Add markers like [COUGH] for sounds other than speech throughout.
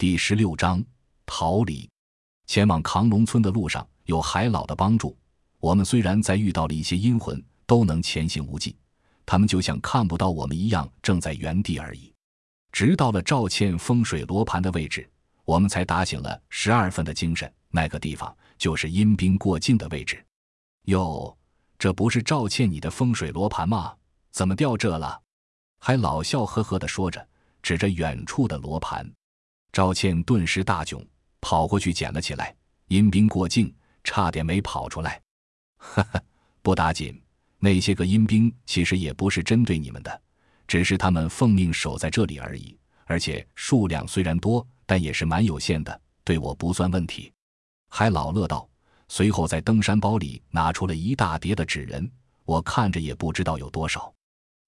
第十六章逃离。前往扛龙村的路上有海老的帮助，我们虽然在遇到了一些阴魂，都能前行无忌。他们就像看不到我们一样，正在原地而已。直到了赵倩风水罗盘的位置，我们才打醒了十二分的精神。那个地方就是阴兵过境的位置。哟，这不是赵倩你的风水罗盘吗？怎么掉这了？还老笑呵呵地说着，指着远处的罗盘。赵倩顿时大窘，跑过去捡了起来。阴兵过境，差点没跑出来。哈哈，不打紧，那些个阴兵其实也不是针对你们的，只是他们奉命守在这里而已。而且数量虽然多，但也是蛮有限的，对我不算问题。海老乐道，随后在登山包里拿出了一大叠的纸人，我看着也不知道有多少。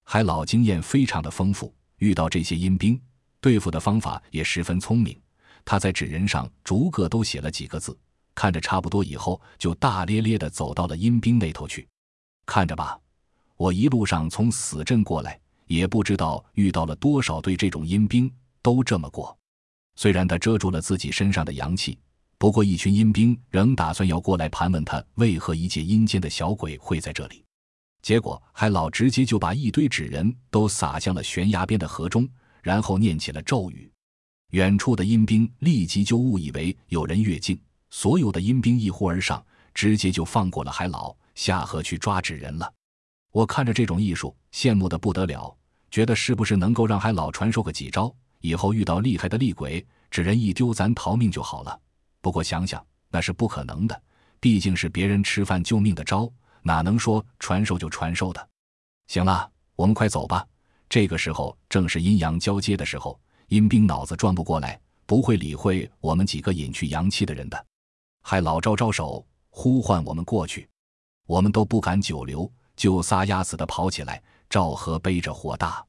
海老经验非常的丰富，遇到这些阴兵，对付的方法也十分聪明。他在纸人上逐个都写了几个字，看着差不多以后，就大咧咧的走到了阴兵那头去。看着吧，我一路上从死镇过来，也不知道遇到了多少对这种阴兵，都这么过。虽然他遮住了自己身上的阳气，不过一群阴兵仍打算要过来盘问他，为何一介阴间的小鬼会在这里。结果海老直接就把一堆纸人都撒向了悬崖边的河中，然后念起了咒语。远处的阴兵立即就误以为有人越境，所有的阴兵一呼而上，直接就放过了海老，下河去抓纸人了。我看着这种艺术，羡慕的不得了，觉得是不是能够让海老传授个几招，以后遇到厉害的厉鬼，纸人一丢，咱逃命就好了。不过想想那是不可能的，毕竟是别人吃饭救命的招。哪能说传授就传授的？行了，我们快走吧。这个时候正是阴阳交接的时候，阴兵脑子转不过来，不会理会我们几个隐去阳气的人的。还老招招手呼唤我们过去，我们都不敢久留，就撒丫子的跑起来。赵和背着火大，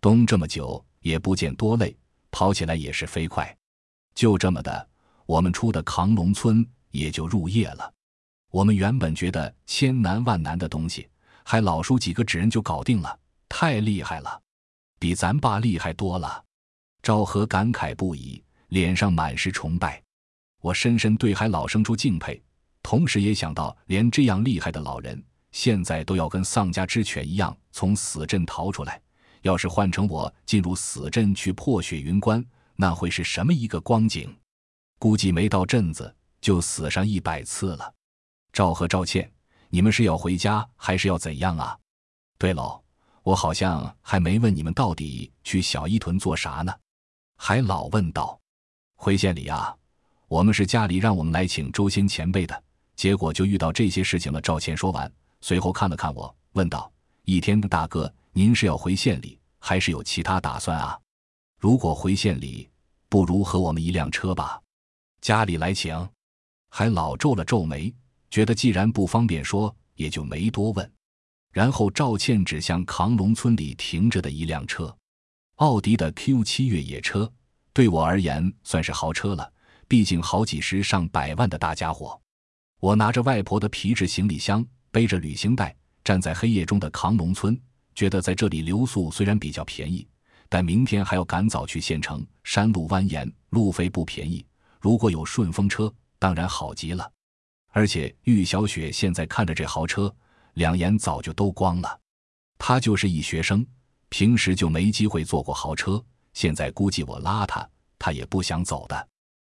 东这么久也不见多累，跑起来也是飞快。就这么的，我们出的扛龙村也就入夜了。我们原本觉得千难万难的东西，还老叔几个纸人就搞定了，太厉害了，比咱爸厉害多了。赵和感慨不已，脸上满是崇拜。我深深对海老生出敬佩，同时也想到，连这样厉害的老人，现在都要跟丧家之犬一样从死阵逃出来。要是换成我进入死阵去破雪云关，那会是什么一个光景？估计没到镇子就死上一百次了。赵和赵倩，你们是要回家还是要怎样啊？对喽，我好像还没问你们到底去小伊屯做啥呢？还老问道。回县里啊，我们是家里让我们来请周仙前辈的，结果就遇到这些事情了。赵倩说完，随后看了看我，问道：“一天的大哥，您是要回县里，还是有其他打算啊？如果回县里，不如和我们一辆车吧，家里来请。”还老皱了皱眉。觉得既然不方便说，也就没多问。然后赵倩指向扛龙村里停着的一辆车，奥迪的 Q 七越野车，对我而言算是豪车了，毕竟好几十上百万的大家伙。我拿着外婆的皮质行李箱，背着旅行袋，站在黑夜中的扛龙村，觉得在这里留宿虽然比较便宜，但明天还要赶早去县城，山路蜿蜒，路费不便宜。如果有顺风车，当然好极了。而且玉小雪现在看着这豪车，两眼早就都光了。他就是一学生，平时就没机会坐过豪车，现在估计我拉他，他也不想走的。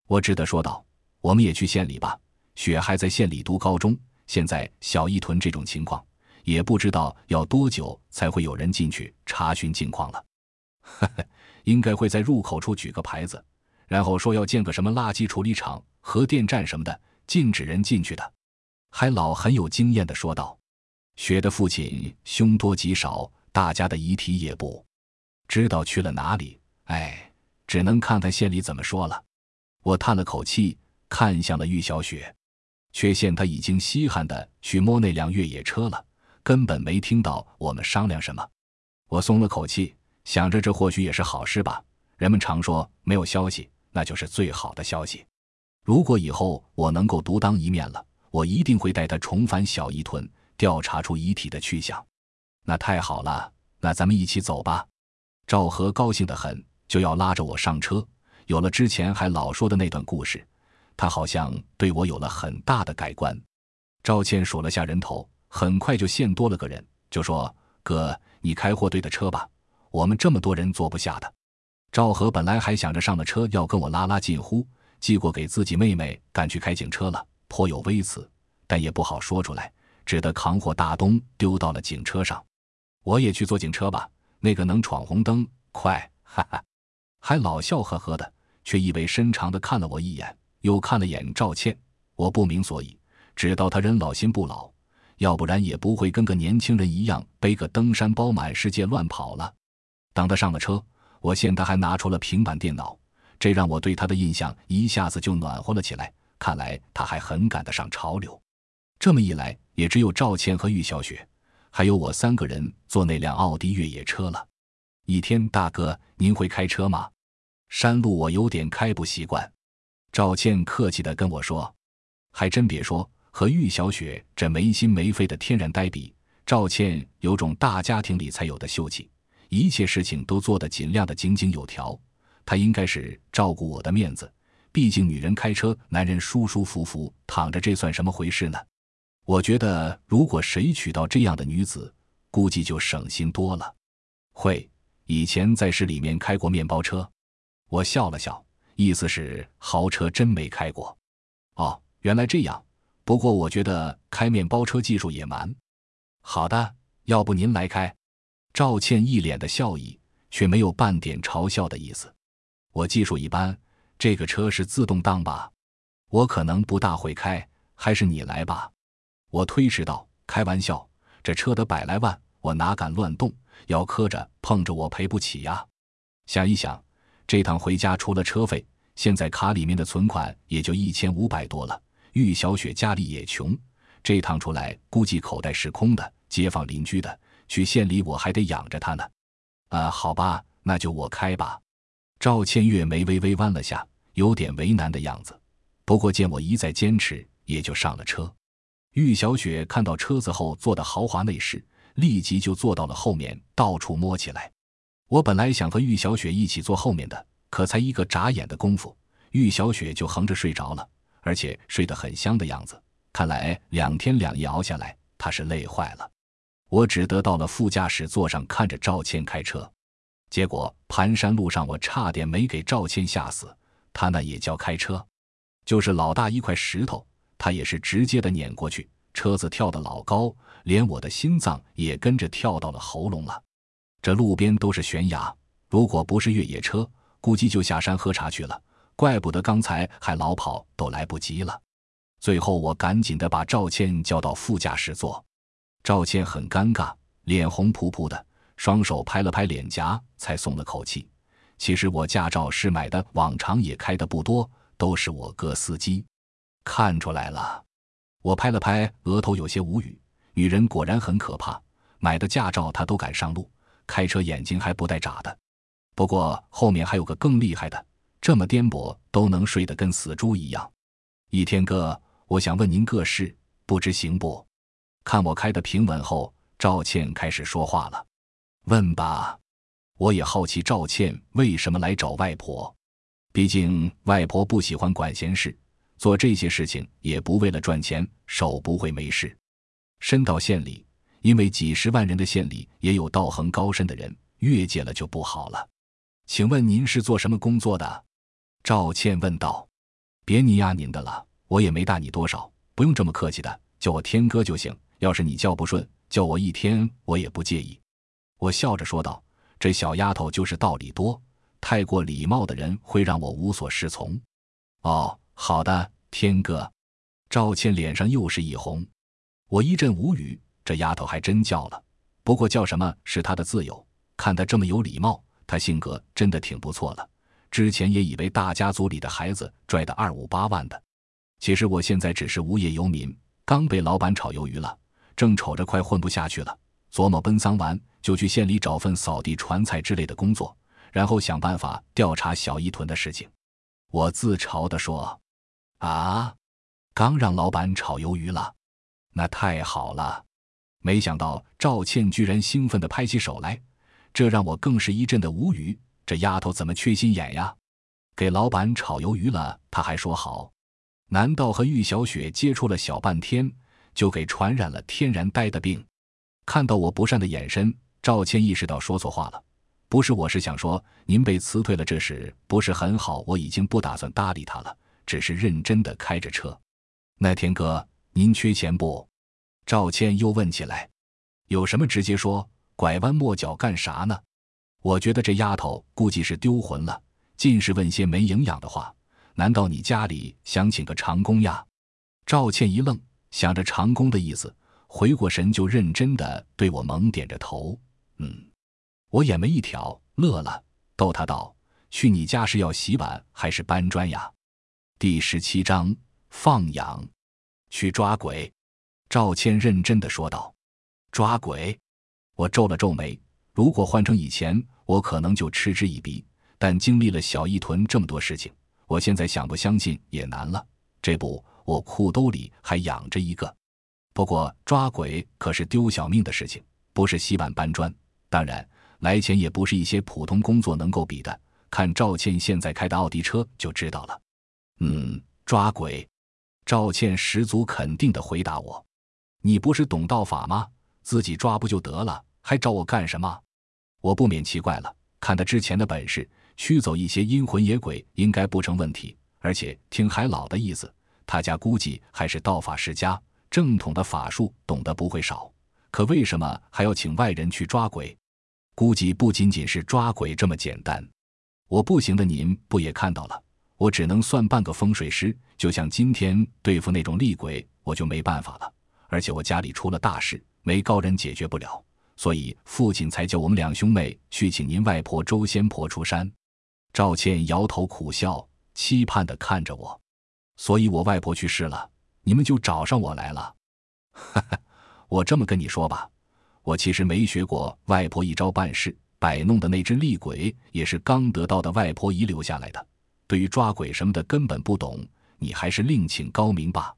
我只得说道：“我们也去县里吧。雪还在县里读高中，现在小一屯这种情况，也不知道要多久才会有人进去查询境况了。呵呵，应该会在入口处举个牌子，然后说要建个什么垃圾处理厂、核电站什么的。”禁止人进去的，海老很有经验的说道：“雪的父亲凶多吉少，大家的遗体也不知道去了哪里。哎，只能看看县里怎么说了。”我叹了口气，看向了玉小雪，却见他已经稀罕的去摸那辆越野车了，根本没听到我们商量什么。我松了口气，想着这或许也是好事吧。人们常说，没有消息，那就是最好的消息。如果以后我能够独当一面了，我一定会带他重返小伊屯，调查出遗体的去向。那太好了，那咱们一起走吧。赵和高兴得很，就要拉着我上车，有了之前还老说的那段故事，他好像对我有了很大的改观。赵倩数了下人头，很快就现多了个人，就说：“哥，你开货队的车吧，我们这么多人坐不下的。”赵和本来还想着上了车要跟我拉拉近乎，寄过给自己妹妹赶去开警车了，颇有微词，但也不好说出来，只得扛货大东丢到了警车上。我也去坐警车吧，那个能闯红灯，快，哈哈，还老笑呵呵的，却意味深长的看了我一眼，又看了眼赵倩，我不明所以。知道他人老心不老，要不然也不会跟个年轻人一样背个登山包满世界乱跑了。等他上了车，我见他还拿出了平板电脑，这让我对他的印象一下子就暖和了起来。看来他还很赶得上潮流。这么一来，也只有赵倩和玉小雪，还有我三个人坐那辆奥迪越野车了。一天，大哥，您会开车吗？山路我有点开不习惯。赵倩客气地跟我说：“还真别说。”和玉小雪这没心没肺的天然呆比，赵倩有种大家庭里才有的秀气，一切事情都做得尽量的井井有条。她应该是照顾我的面子，毕竟女人开车，男人舒舒服服躺着，这算什么回事呢？我觉得，如果谁娶到这样的女子，估计就省心多了。会，以前在市里面开过面包车。我笑了笑，意思是豪车真没开过。哦，原来这样。不过我觉得开面包车技术也蛮好的，要不您来开？赵倩一脸的笑意，却没有半点嘲笑的意思。我技术一般，这个车是自动挡吧？我可能不大会开，还是你来吧。我推迟道：“开玩笑，这车得百来万，我哪敢乱动？要磕着碰着我赔不起呀。想一想，这趟回家除了车费，现在卡里面的存款也就一千五百多了。”玉小雪家里也穷，这趟出来估计口袋是空的。街坊邻居的，去县里我还得养着她呢。啊，好吧，那就我开吧。赵倩月眉微微弯了下，有点为难的样子。不过见我一再坚持，也就上了车。玉小雪看到车子后座的豪华内饰，立即就坐到了后面，到处摸起来。我本来想和玉小雪一起坐后面的，可才一个眨眼的功夫，玉小雪就横着睡着了。而且睡得很香的样子，看来两天两夜熬下来，她是累坏了。我只得到了副驾驶座上看着赵倩开车，结果盘山路上我差点没给赵倩吓死。他那也叫开车，就是老大一块石头，他也是直接的碾过去，车子跳得老高，连我的心脏也跟着跳到了喉咙了。这路边都是悬崖，如果不是越野车，估计就下山喝茶去了。怪不得刚才还老跑都来不及了。最后我赶紧的把赵倩叫到副驾驶座，赵倩很尴尬，脸红扑扑的，双手拍了拍脸颊，才松了口气。其实我驾照是买的，往常也开的不多，都是我哥司机。看出来了，我拍了拍额头，有些无语。女人果然很可怕，买的驾照她都敢上路，开车眼睛还不带眨的。不过后面还有个更厉害的。这么颠簸都能睡得跟死猪一样，一天哥，我想问您个事，不知行不？看我开的平稳后，赵倩开始说话了，问吧。我也好奇赵倩为什么来找外婆，毕竟外婆不喜欢管闲事，做这些事情也不为了赚钱，手不会没事。深到县里，因为几十万人的县里也有道行高深的人，越界了就不好了。请问您是做什么工作的？赵倩问道：“别你呀您的了，我也没大你多少，不用这么客气的，叫我天哥就行。要是你叫不顺，叫我一天我也不介意。”我笑着说道：“这小丫头就是道理多，太过礼貌的人会让我无所适从。”哦，好的，天哥。赵倩脸上又是一红，我一阵无语。这丫头还真叫了，不过叫什么是她的自由。看她这么有礼貌，她性格真的挺不错的。之前也以为大家族里的孩子拽的二五八万的，其实我现在只是无业游民，刚被老板炒鱿鱼了，正瞅着快混不下去了，琢磨奔丧完就去县里找份扫地传菜之类的工作，然后想办法调查小一屯的事情。我自嘲地说：“啊，刚让老板炒鱿鱼了，那太好了！”没想到赵倩居然兴奋地拍起手来，这让我更是一阵的无语。这丫头怎么缺心眼呀？给老板炒鱿鱼了，她还说好。难道和玉小雪接触了小半天，就给传染了天然呆的病？看到我不善的眼神，赵倩意识到说错话了。不是，我是想说，您被辞退了，这事不是很好。我已经不打算搭理他了，只是认真的开着车。那天哥，您缺钱不？赵倩又问起来。有什么直接说，拐弯抹角干啥呢？我觉得这丫头估计是丢魂了，尽是问些没营养的话。难道你家里想请个长工呀？赵倩一愣，想着长工的意思，回过神就认真的对我猛点着头。嗯，我眼眉一挑，乐了，逗他道：“去你家是要洗碗还是搬砖呀？”第十七章放养，去抓鬼。赵倩认真的说道：“抓鬼。”我皱了皱眉，如果换成以前。我可能就嗤之以鼻，但经历了小一屯这么多事情，我现在想不相信也难了。这不，我裤兜里还养着一个。不过抓鬼可是丢小命的事情，不是洗碗搬砖。当然，来钱也不是一些普通工作能够比的。看赵倩现在开的奥迪车就知道了。嗯，抓鬼。赵倩十足肯定的回答我：“你不是懂道法吗？自己抓不就得了，还找我干什么？”我不免奇怪了，看他之前的本事，驱走一些阴魂野鬼应该不成问题。而且听海老的意思，他家估计还是道法世家，正统的法术懂得不会少。可为什么还要请外人去抓鬼？估计不仅仅是抓鬼这么简单。我不行的，您不也看到了？我只能算半个风水师，就像今天对付那种厉鬼，我就没办法了。而且我家里出了大事，没高人解决不了。所以父亲才叫我们两兄妹去请您外婆周仙婆出山。赵倩摇头苦笑，期盼的看着我。所以我外婆去世了，你们就找上我来了。哈哈，我这么跟你说吧，我其实没学过外婆一招半式，摆弄的那只厉鬼也是刚得到的外婆遗留下来的。对于抓鬼什么的根本不懂，你还是另请高明吧。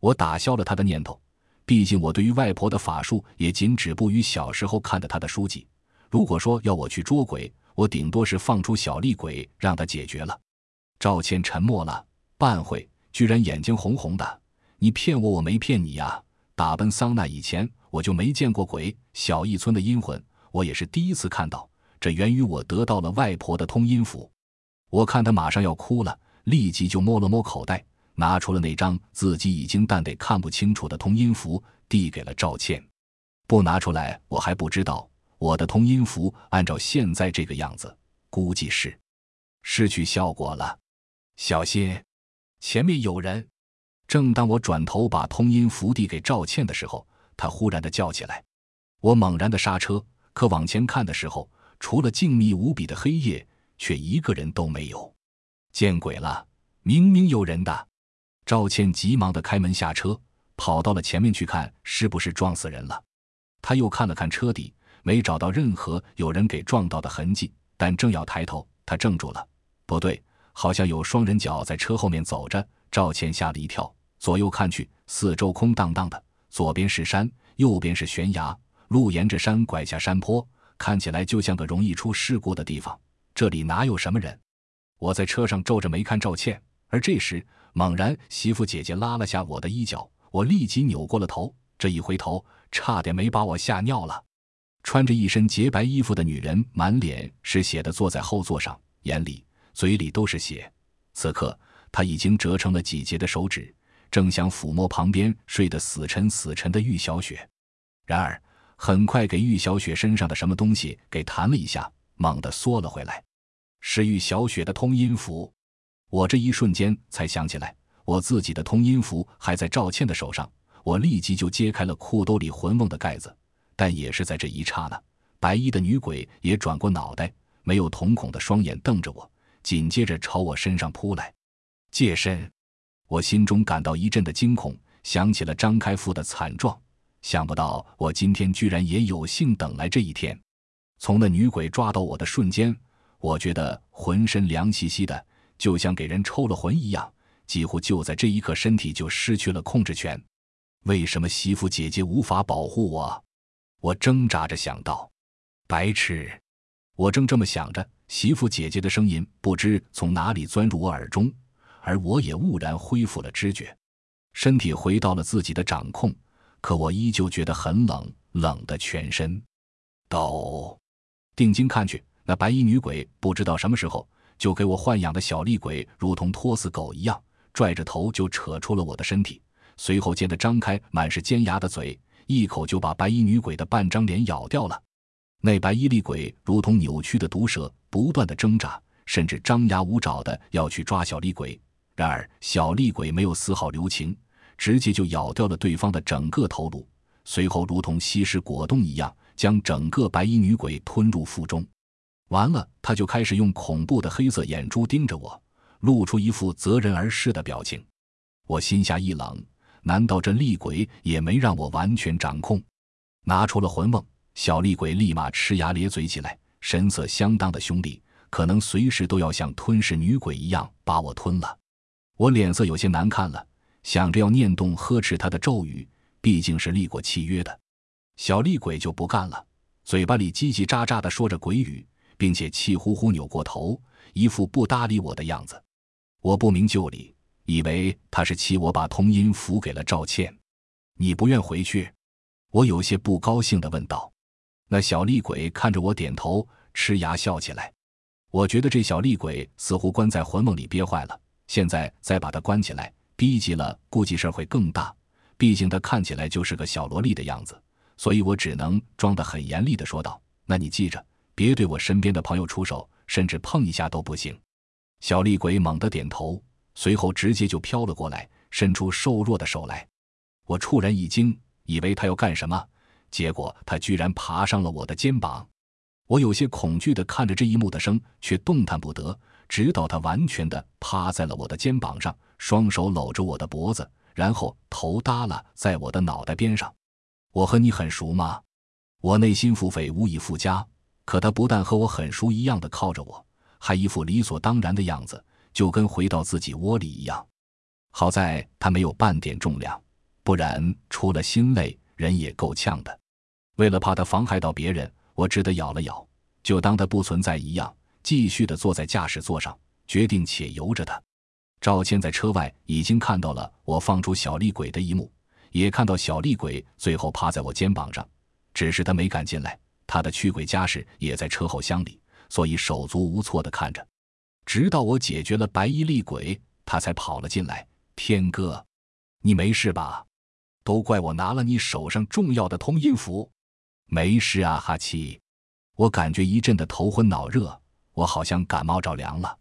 我打消了他的念头。毕竟我对于外婆的法术也仅止步于小时候看的她的书籍。如果说要我去捉鬼，我顶多是放出小厉鬼让他解决了。赵倩沉默了半会，居然眼睛红红的。你骗我，我没骗你呀！打奔桑那以前，我就没见过鬼。小义村的阴魂，我也是第一次看到。这源于我得到了外婆的通阴符。我看他马上要哭了，立即就摸了摸口袋。拿出了那张自己已经淡得看不清楚的通音符，递给了赵倩。不拿出来，我还不知道。我的通音符按照现在这个样子，估计是失去效果了。小心，前面有人！正当我转头把通音符递给赵倩的时候，她忽然的叫起来。我猛然的刹车，可往前看的时候，除了静谧无比的黑夜，却一个人都没有。见鬼了！明明有人的。赵倩急忙的开门下车，跑到了前面去看是不是撞死人了。他又看了看车底，没找到任何有人给撞到的痕迹。但正要抬头，他怔住了，不对，好像有双人脚在车后面走着。赵倩吓了一跳，左右看去，四周空荡荡的，左边是山，右边是悬崖，路沿着山拐下山坡，看起来就像个容易出事故的地方。这里哪有什么人？我在车上皱着眉看赵倩，而这时。猛然，媳妇姐姐拉了下我的衣角，我立即扭过了头。这一回头，差点没把我吓尿了。穿着一身洁白衣服的女人，满脸是血的坐在后座上，眼里、嘴里都是血。此刻，她已经折成了几节的手指，正想抚摸旁边睡得死沉死沉的玉小雪。然而，很快给玉小雪身上的什么东西给弹了一下，猛地缩了回来，是玉小雪的通音符。我这一瞬间才想起来，我自己的通音符还在赵倩的手上。我立即就揭开了裤兜里魂瓮的盖子，但也是在这一刹那，白衣的女鬼也转过脑袋，没有瞳孔的双眼瞪着我，紧接着朝我身上扑来。借身！我心中感到一阵的惊恐，想起了张开富的惨状，想不到我今天居然也有幸等来这一天。从那女鬼抓到我的瞬间，我觉得浑身凉兮兮的。就像给人抽了魂一样，几乎就在这一刻，身体就失去了控制权。为什么媳妇姐姐无法保护我？我挣扎着想到。白痴！我正这么想着，媳妇姐姐的声音不知从哪里钻入我耳中，而我也兀然恢复了知觉，身体回到了自己的掌控。可我依旧觉得很冷，冷的全身抖。定睛看去，那白衣女鬼不知道什么时候就给我豢养的小厉鬼，如同拖死狗一样，拽着头就扯出了我的身体，随后见他张开满是尖牙的嘴，一口就把白衣女鬼的半张脸咬掉了。那白衣厉鬼如同扭曲的毒蛇，不断的挣扎，甚至张牙舞爪的要去抓小厉鬼。然而小厉鬼没有丝毫留情，直接就咬掉了对方的整个头颅，随后如同吸食果冻一样，将整个白衣女鬼吞入腹中。完了，他就开始用恐怖的黑色眼珠盯着我，露出一副择人而噬的表情。我心下一冷，难道这厉鬼也没让我完全掌控？拿出了魂瓮。小厉鬼立马呲牙咧嘴起来，神色相当的凶厉，可能随时都要像吞噬女鬼一样把我吞了。我脸色有些难看了，想着要念动呵斥他的咒语，毕竟是立过契约的。小厉鬼就不干了，嘴巴里叽叽喳喳的说着鬼语，并且气呼呼扭过头，一副不搭理我的样子。我不明就里，以为他是气我把通音符给了赵倩。你不愿回去？我有些不高兴的问道。那小厉鬼看着我点头，呲牙笑起来。我觉得这小厉鬼似乎关在魂梦里憋坏了，现在再把他关起来，逼急了，估计事儿会更大。毕竟他看起来就是个小萝莉的样子，所以我只能装得很严厉的说道：“那你记着，别对我身边的朋友出手，甚至碰一下都不行。”小厉鬼猛地点头，随后直接就飘了过来，伸出瘦弱的手来。我触然一惊，以为他要干什么。结果他居然爬上了我的肩膀，我有些恐惧地看着这一幕的生，却动弹不得，直到他完全的趴在了我的肩膀上，双手搂着我的脖子，然后头耷拉在我的脑袋边上。我和你很熟吗？我内心腹诽无以复加。可他不但和我很熟一样的靠着我，还一副理所当然的样子，就跟回到自己窝里一样。好在他没有半点重量，不然除了心累，人也够呛的。为了怕他妨害到别人，我只得咬了咬，就当他不存在一样，继续的坐在驾驶座上，决定且由着他。赵谦在车外已经看到了我放出小厉鬼的一幕，也看到小厉鬼最后趴在我肩膀上，只是他没敢进来，他的驱鬼家事也在车后厢里，所以手足无措的看着，直到我解决了白衣厉鬼，他才跑了进来。天哥，你没事吧？都怪我拿了你手上重要的通阴符。没事啊，哈七，我感觉一阵的头昏脑热，我好像感冒着凉了。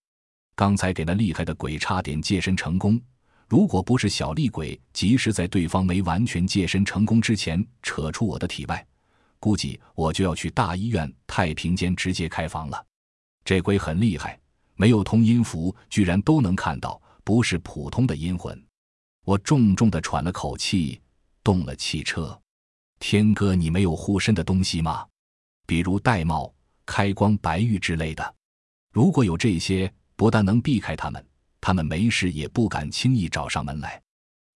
刚才给那厉害的鬼差点借身成功，如果不是小厉鬼及时在对方没完全借身成功之前扯出我的体外，估计我就要去大医院太平间直接开房了。这鬼很厉害，没有通阴符，居然都能看到，不是普通的阴魂。我重重的喘了口气，动了汽车。天哥，你没有护身的东西吗？比如玳瑁、开光、白玉之类的。如果有这些，不但能避开他们，他们没事也不敢轻易找上门来。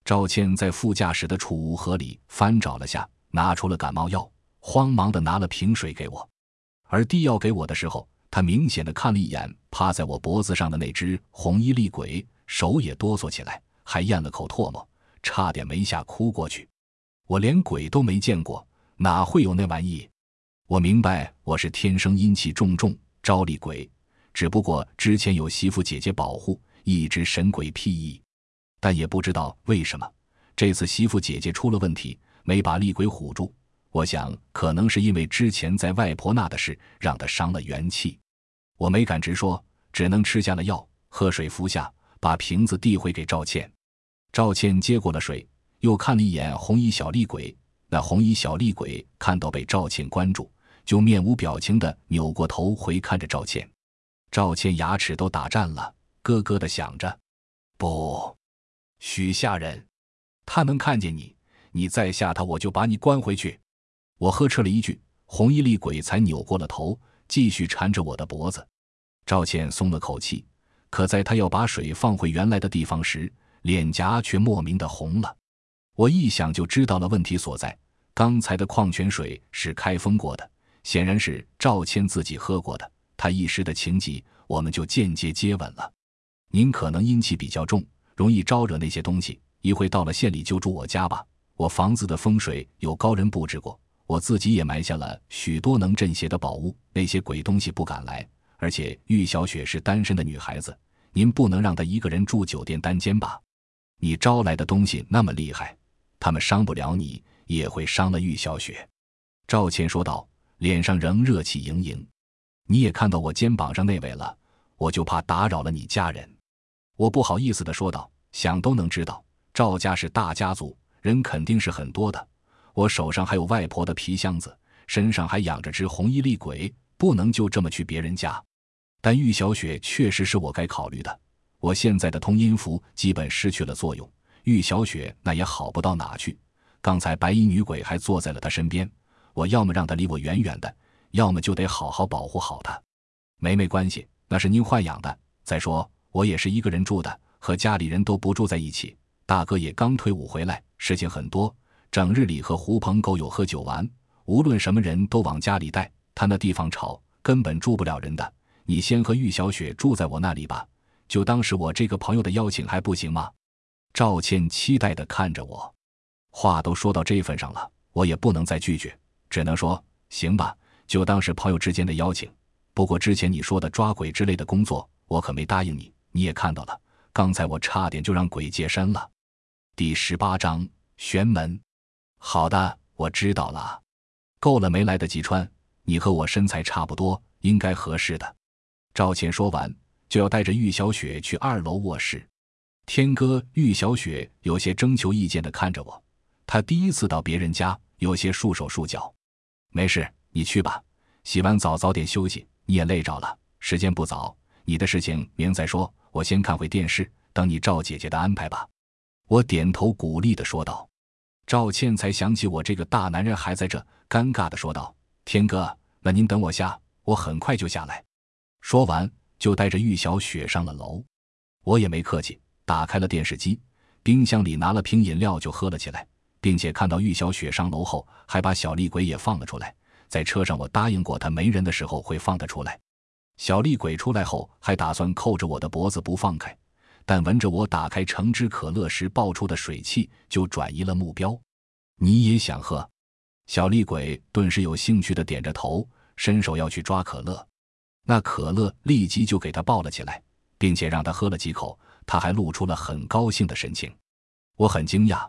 赵倩在副驾驶的储物盒里翻找了下，拿出了感冒药，慌忙的拿了瓶水给我。而递药给我的时候，他明显的看了一眼趴在我脖子上的那只红衣厉鬼，手也哆嗦起来，还咽了口唾沫，差点没吓哭过去。我连鬼都没见过，哪会有那玩意？我明白我是天生阴气重重，招厉鬼，只不过之前有媳妇姐姐保护，一直神鬼屁异。但也不知道为什么，这次媳妇姐姐出了问题，没把厉鬼唬住。我想，可能是因为之前在外婆那的事，让他伤了元气。我没敢直说，只能吃下了药，喝水服下，把瓶子递回给赵倩。赵倩接过了水。又看了一眼红衣小厉鬼，那红衣小厉鬼看到被赵倩关住，就面无表情的扭过头回看着赵倩。赵倩牙齿都打颤了，咯咯的想着：“不许吓人，他能看见你，你再吓他，我就把你关回去。”我呵斥了一句，红衣厉鬼才扭过了头，继续缠着我的脖子。赵倩松了口气，可在他要把水放回原来的地方时，脸颊却莫名的红了。我一想就知道了问题所在。刚才的矿泉水是开封过的，显然是赵倩自己喝过的。他一时的情急，我们就间接接吻了。您可能阴气比较重，容易招惹那些东西。一会到了县里就住我家吧，我房子的风水有高人布置过，我自己也埋下了许多能镇邪的宝物，那些鬼东西不敢来。而且玉小雪是单身的女孩子，您不能让她一个人住酒店单间吧？你招来的东西那么厉害，他们伤不了你，也会伤了玉小雪。”赵倩说道，脸上仍热气盈盈。“你也看到我肩膀上那位了，我就怕打扰了你家人。”我不好意思的说道，“想都能知道。”赵家是大家族，人肯定是很多的。我手上还有外婆的皮箱子，身上还养着只红衣厉鬼，不能就这么去别人家。但玉小雪确实是我该考虑的。我现在的通阴符基本失去了作用，玉小雪那也好不到哪去。刚才白衣女鬼还坐在了她身边，我要么让她离我远远的，要么就得好好保护好她。没没关系，那是您豢养的。再说我也是一个人住的，和家里人都不住在一起。大哥也刚退伍回来，事情很多，整日里和狐朋狗友喝酒玩，无论什么人都往家里带。他那地方吵，根本住不了人的。你先和玉小雪住在我那里吧，就当是我这个朋友的邀请，还不行吗？赵倩期待地看着我，话都说到这份上了，我也不能再拒绝，只能说行吧，就当是朋友之间的邀请。不过之前你说的抓鬼之类的工作，我可没答应你，你也看到了，刚才我差点就让鬼借身了。第十八章玄门。好的，我知道了。够了，没来得及穿。你和我身材差不多，应该合适的。赵倩说完，就要带着玉小雪去二楼卧室。天哥，玉小雪有些征求意见的看着我。他第一次到别人家，有些束手束脚。没事，你去吧。洗完澡早点休息。你也累着了，时间不早。你的事情明再说。我先看会电视，等你赵姐姐的安排吧。我点头鼓励的说道，赵倩才想起我这个大男人还在这，尴尬的说道：“天哥，那您等我下，我很快就下来。”说完就带着玉小雪上了楼。我也没客气，打开了电视机，冰箱里拿了瓶饮料就喝了起来，并且看到玉小雪上楼后，还把小厉鬼也放了出来。在车上我答应过他，没人的时候会放他出来。小厉鬼出来后，还打算扣着我的脖子不放开。但闻着我打开橙汁可乐时爆出的水汽，就转移了目标。你也想喝？小厉鬼顿时有兴趣的点着头，伸手要去抓可乐。那可乐立即就给他抱了起来，并且让他喝了几口，他还露出了很高兴的神情。我很惊讶，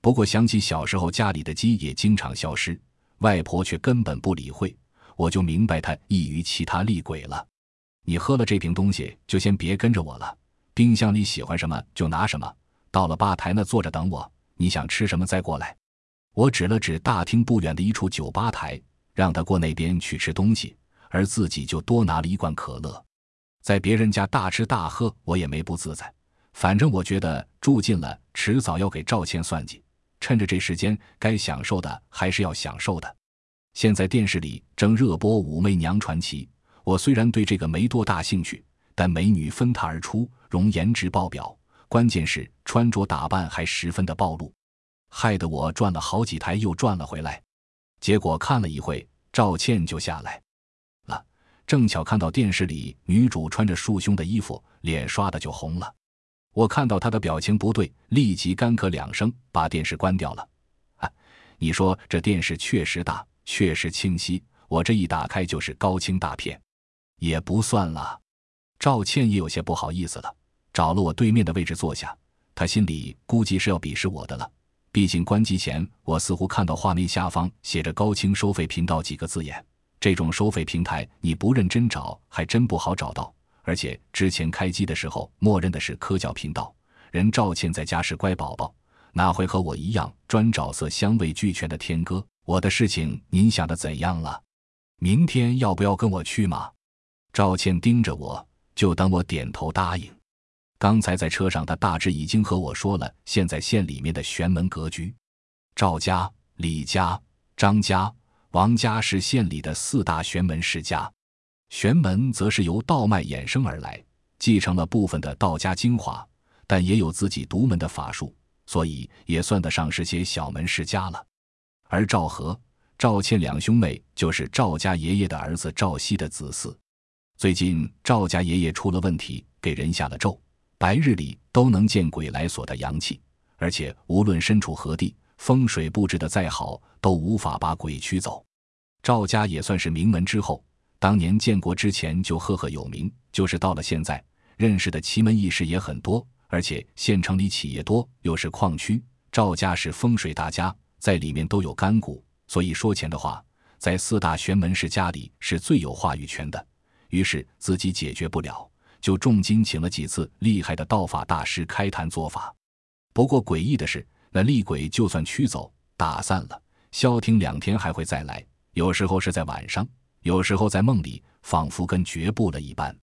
不过想起小时候家里的鸡也经常消失，外婆却根本不理会，我就明白他异于其他厉鬼了。你喝了这瓶东西，就先别跟着我了。冰箱里喜欢什么就拿什么，到了吧台那坐着等我。你想吃什么再过来。我指了指大厅不远的一处酒吧台，让他过那边去吃东西，而自己就多拿了一罐可乐。在别人家大吃大喝，我也没不自在。反正我觉得住进了，迟早要给赵倩算计。趁着这时间，该享受的还是要享受的。现在电视里正热播《武媚娘传奇》，我虽然对这个没多大兴趣。但美女纷沓而出，容颜值爆表，关键是穿着打扮还十分的暴露，害得我转了好几台又转了回来。结果看了一会，赵倩就下来了，正巧看到电视里女主穿着束胸的衣服，脸刷的就红了。我看到她的表情不对，立即干咳两声，把电视关掉了。啊，你说这电视确实大，确实清晰，我这一打开就是高清大片，也不算了。赵倩也有些不好意思了，找了我对面的位置坐下。她心里估计是要鄙视我的了，毕竟关机前我似乎看到画面下方写着“高清收费频道”几个字眼。这种收费平台你不认真找还真不好找到，而且之前开机的时候默认的是科教频道。人赵倩在家是乖宝宝，哪会和我一样专找色香味俱全的天哥？我的事情您想的怎样了？明天要不要跟我去吗？赵倩盯着我。就等我点头答应。刚才在车上，他大致已经和我说了现在县里面的玄门格局。赵家、李家、张家、王家是县里的四大玄门世家，玄门则是由道脉衍生而来，继承了部分的道家精华，但也有自己独门的法术，所以也算得上是些小门世家了。而赵和、赵倩两兄妹就是赵家爷爷的儿子赵熙的子嗣。最近赵家爷爷出了问题，给人下了咒，白日里都能见鬼来所的阳气，而且无论身处何地，风水布置的再好，都无法把鬼驱走。赵家也算是名门之后，当年建国之前就赫赫有名，就是到了现在，认识的奇门异事也很多，而且县城里企业多，又是矿区，赵家是风水大家，在里面都有干股，所以说钱的话，在四大玄门世家里是最有话语权的。于是自己解决不了，就重金请了几次厉害的道法大师开坛做法。不过诡异的是，那厉鬼就算驱走、打散了，消停两天还会再来。有时候是在晚上，有时候在梦里，仿佛跟绝不了一般。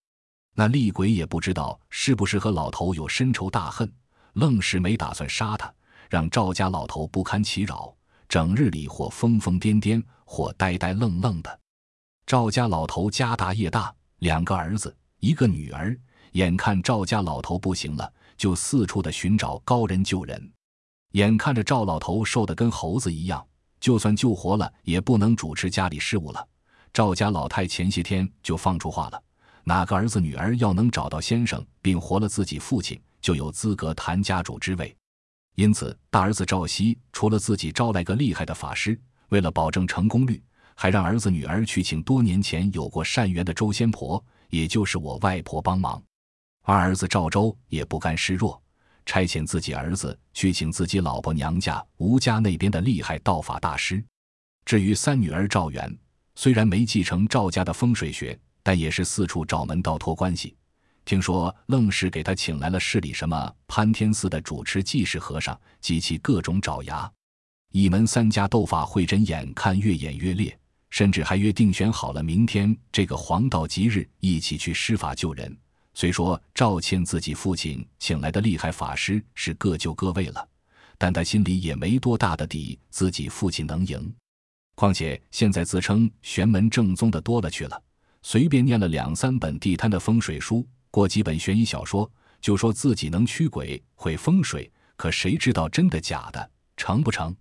那厉鬼也不知道是不是和老头有深仇大恨，愣是没打算杀他，让赵家老头不堪其扰，整日里或疯疯癫癫，或呆呆愣愣的。赵家老头家大业大，两个儿子，一个女儿。眼看赵家老头不行了，就四处的寻找高人救人。眼看着赵老头瘦得跟猴子一样，就算救活了，也不能主持家里事务了。赵家老太前些天就放出话了：哪个儿子女儿要能找到先生，并活了自己父亲，就有资格谈家主之位。因此，大儿子赵熙除了自己招来个厉害的法师，为了保证成功率。[LAUGHS] 还让儿子女儿去请多年前有过善缘的周仙婆，也就是我外婆帮忙。二儿子赵周也不甘示弱，差遣自己儿子去请自己老婆娘家吴家那边的厉害道法大师。至于三女儿赵元，虽然没继承赵家的风水学，但也是四处找门道托关系。听说愣是给他请来了市里什么潘天寺的主持济世和尚及其各种爪牙。一门三家斗法会真，眼看越演越烈。甚至还约定选好了明天这个黄道吉日一起去施法救人。虽说赵倩自己父亲请来的厉害法师是各就各位了，但他心里也没多大的底，自己父亲能赢。况且现在自称玄门正宗的多了去了，随便念了两三本地摊的风水书，过几本悬疑小说，就说自己能驱鬼会风水。可谁知道真的假的，成不成？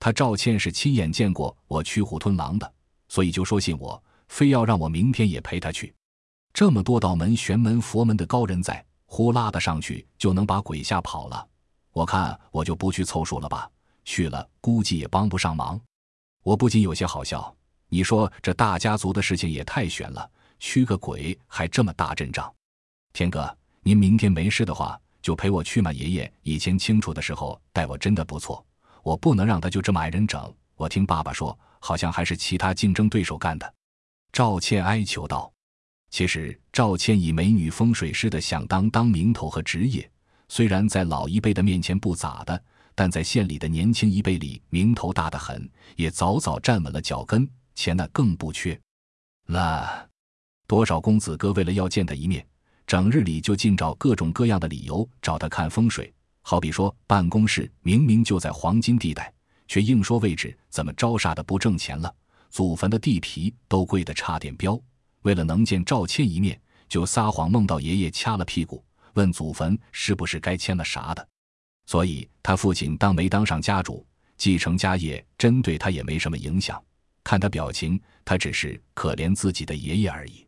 他赵倩是亲眼见过我驱虎吞狼的。所以就说信我，非要让我明天也陪他去。这么多道门玄门佛门的高人在，呼啦的上去就能把鬼吓跑了。我看我就不去凑数了吧，去了估计也帮不上忙。我不禁有些好笑。你说这大家族的事情也太悬了，驱个鬼还这么大阵仗。天哥，您明天没事的话，就陪我去嘛。爷爷以前清楚的时候待我真的不错，我不能让他就这么挨人整。我听爸爸说。好像还是其他竞争对手干的，赵倩哀求道：“其实赵倩以美女风水师的响当当名头和职业，虽然在老一辈的面前不咋的，但在县里的年轻一辈里名头大得很，也早早站稳了脚跟，钱那更不缺。那多少公子哥为了要见他一面，整日里就尽找各种各样的理由找他看风水，好比说办公室明明就在黄金地带。”却硬说位置怎么招煞的不挣钱了，祖坟的地皮都贵得差点飙。为了能见赵倩一面，就撒谎梦到爷爷掐了屁股，问祖坟是不是该签了啥的。所以他父亲当没当上家主，继承家业真对他也没什么影响。看他表情，他只是可怜自己的爷爷而已。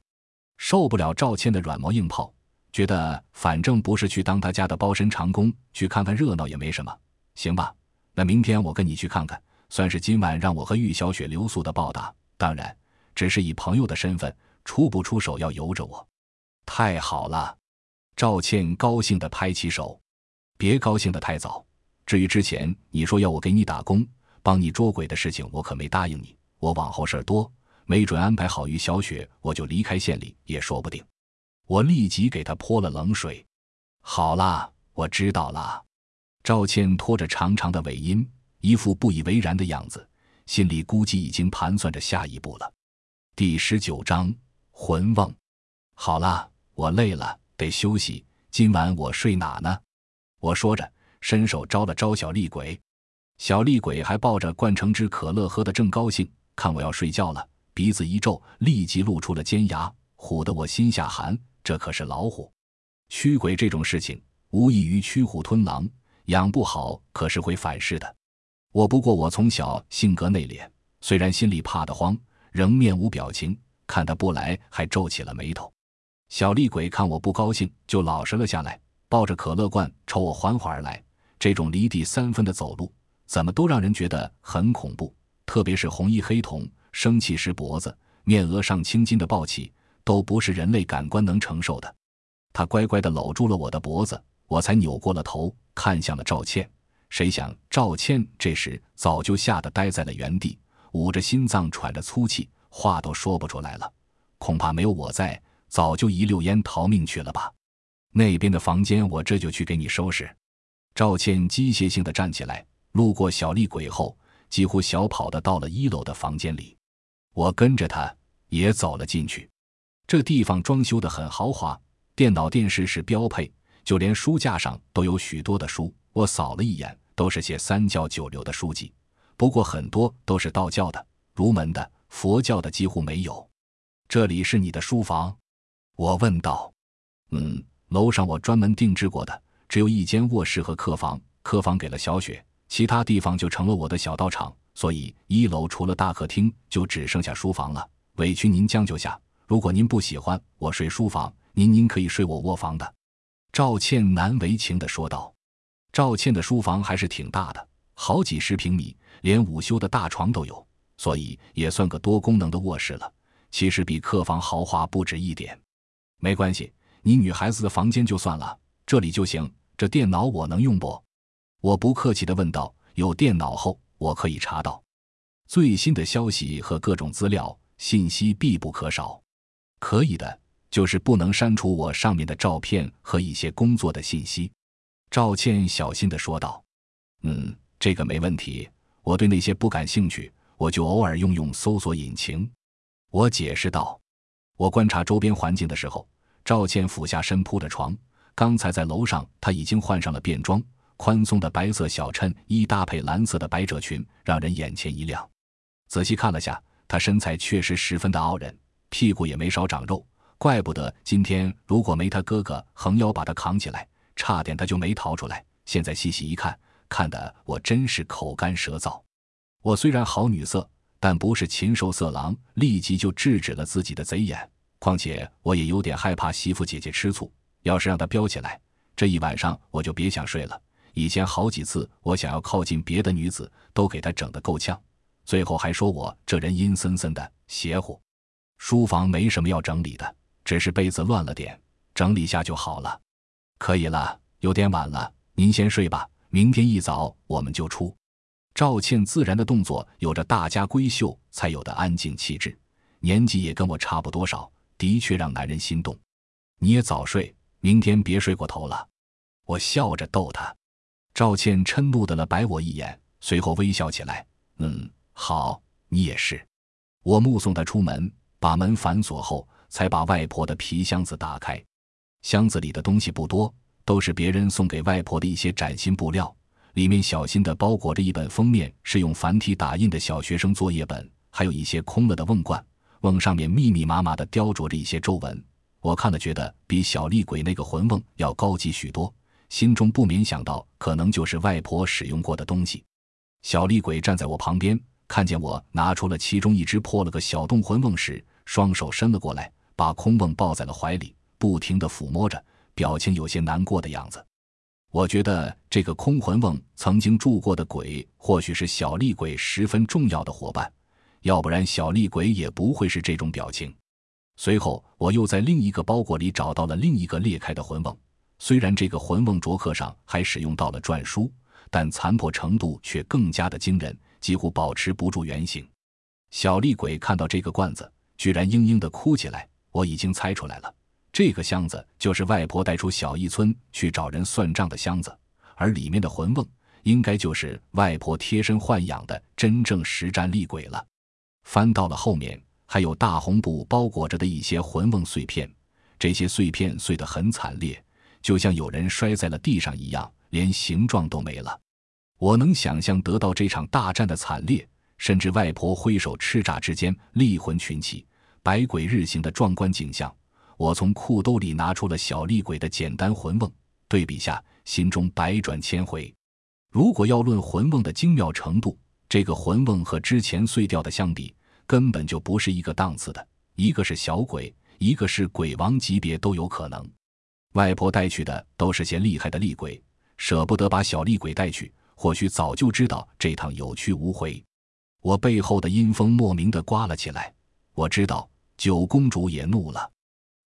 受不了赵倩的软磨硬泡，觉得反正不是去当他家的包身长工，去看看热闹也没什么，行吧。那明天我跟你去看看，算是今晚让我和玉小雪留宿的报答。当然，只是以朋友的身份，出不出手要由着我。太好了，赵倩高兴地拍起手。别高兴得太早。至于之前你说要我给你打工，帮你捉鬼的事情，我可没答应你。我往后事儿多，没准安排好玉小雪，我就离开县里也说不定。我立即给他泼了冷水。好啦，我知道了。赵倩拖着长长的尾音，一副不以为然的样子，心里估计已经盘算着下一步了。第十九章魂瓮。好了，我累了，得休息。今晚我睡哪呢？我说着，伸手招了招小厉鬼。小厉鬼还抱着灌成汁可乐喝的正高兴，看我要睡觉了，鼻子一皱，立即露出了尖牙，唬得我心下寒。这可是老虎，驱鬼这种事情，无异于驱虎吞狼。养不好可是会反噬的。我不过我从小性格内敛，虽然心里怕得慌，仍面无表情。看他不来，还皱起了眉头。小厉鬼看我不高兴，就老实了下来，抱着可乐罐朝我缓缓而来。这种离地三分的走路，怎么都让人觉得很恐怖。特别是红衣黑瞳，生气时脖子、面额上青筋的暴起，都不是人类感官能承受的。他乖乖地搂住了我的脖子，我才扭过了头，看向了赵倩。谁想赵倩这时早就吓得呆在了原地，捂着心脏喘着粗气，话都说不出来了。恐怕没有我在，早就一溜烟逃命去了吧。那边的房间，我这就去给你收拾。赵倩机械性的站起来，路过小厉鬼后。几乎小跑的到了一楼的房间里，我跟着他也走了进去。这地方装修的很豪华，电脑、电视是标配，就连书架上都有许多的书。我扫了一眼，都是些三教九流的书籍，不过很多都是道教的、儒门的、佛教的几乎没有。这里是你的书房？我问道。嗯，楼上我专门定制过的，只有一间卧室和客房，客房给了小雪。其他地方就成了我的小道场，所以一楼除了大客厅，就只剩下书房了。委屈您将就下，如果您不喜欢我睡书房，您您可以睡我卧房的。”赵倩难为情地说道。赵倩的书房还是挺大的，好几十平米，连午休的大床都有，所以也算个多功能的卧室了。其实比客房豪华不止一点。没关系，你女孩子的房间就算了，这里就行。这电脑我能用不？我不客气地问道：“有电脑后，我可以查到最新的消息和各种资料信息，必不可少。可以的，就是不能删除我上面的照片和一些工作的信息。”赵倩小心地说道。“嗯，这个没问题。我对那些不感兴趣，我就偶尔用用搜索引擎。”我解释道。我观察周边环境的时候，赵倩俯下身铺着床。刚才在楼上，她已经换上了便装。宽松的白色小衬衣搭配蓝色的百褶裙，让人眼前一亮。仔细看了下，她身材确实十分的傲人，屁股也没少长肉。怪不得今天如果没他哥哥横腰把他扛起来，差点他就没逃出来。现在细细一看，看得我真是口干舌燥。我虽然好女色，但不是禽兽色狼，立即就制止了自己的贼眼。况且我也有点害怕媳妇姐姐吃醋，要是让她飙起来，这一晚上我就别想睡了。以前好几次，我想要靠近别的女子，都给她整得够呛，最后还说我这人阴森森的邪乎。书房没什么要整理的，只是被子乱了点，整理下就好了。可以了，有点晚了，您先睡吧。明天一早我们就出。赵倩自然的动作有着大家闺秀才有的安静气质，年纪也跟我差不多少，的确让男人心动。你也早睡，明天别睡过头了。我笑着逗她。赵倩嗔怒的了白我一眼，随后微笑起来。嗯，好，你也是。我目送她出门，把门反锁后，才把外婆的皮箱子打开。箱子里的东西不多，都是别人送给外婆的一些崭新布料，里面小心的包裹着一本封面是用繁体打印的小学生作业本，还有一些空了的瓮罐，瓮上面密密麻麻的雕琢着一些皱纹。我看了觉得比小厉鬼那个魂瓮要高级许多。心中不免想到，可能就是外婆使用过的东西。小厉鬼站在我旁边，看见我拿出了其中一只破了个小洞魂瓮时，双手伸了过来，把空瓮抱在了怀里，不停地抚摸着，表情有些难过的样子。我觉得这个空魂瓮曾经住过的鬼，或许是小厉鬼十分重要的伙伴，要不然小厉鬼也不会是这种表情。随后，我又在另一个包裹里找到了另一个裂开的魂瓮。虽然这个魂瓮镯刻上还使用到了篆书，但残破程度却更加的惊人，几乎保持不住原形。小厉鬼看到这个罐子，居然嘤嘤的哭起来。我已经猜出来了，这个箱子就是外婆带出小义村去找人算账的箱子，而里面的魂瓮应该就是外婆贴身豢养的真正实战厉鬼了。翻到了后面，还有大红布包裹着的一些魂瓮碎片，这些碎片碎得很惨烈。就像有人摔在了地上一样，连形状都没了。我能想象得到这场大战的惨烈，甚至外婆挥手叱咤之间，厉魂群起，百鬼日行的壮观景象。我从裤兜里拿出了小厉鬼的简单魂瓮，对比下，心中百转千回。如果要论魂瓮的精妙程度，这个魂瓮和之前碎掉的相比，根本就不是一个档次的。一个是小鬼。一个是鬼王级别都有可能。外婆带去的都是些厉害的厉鬼，舍不得把小厉鬼带去，或许早就知道这趟有去无回。我背后的阴风莫名的刮了起来，我知道九公主也怒了。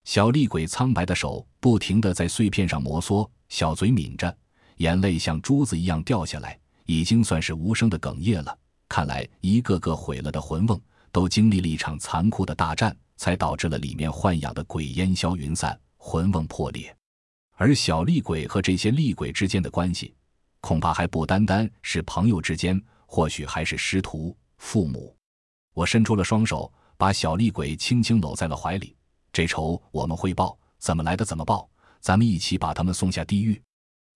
小厉鬼苍白的手不停的在碎片上摩挲，小嘴抿着，眼泪像珠子一样掉下来，已经算是无声的哽咽了。看来一个个毁了的魂瓮，都经历了一场残酷的大战，才导致了里面豢养的鬼烟消云散，魂瓮破裂。而小厉鬼和这些厉鬼之间的关系，恐怕还不单单是朋友之间，或许还是师徒、父母。我伸出了双手，把小厉鬼轻轻搂在了怀里。这仇我们会报，怎么来的怎么报，咱们一起把他们送下地狱。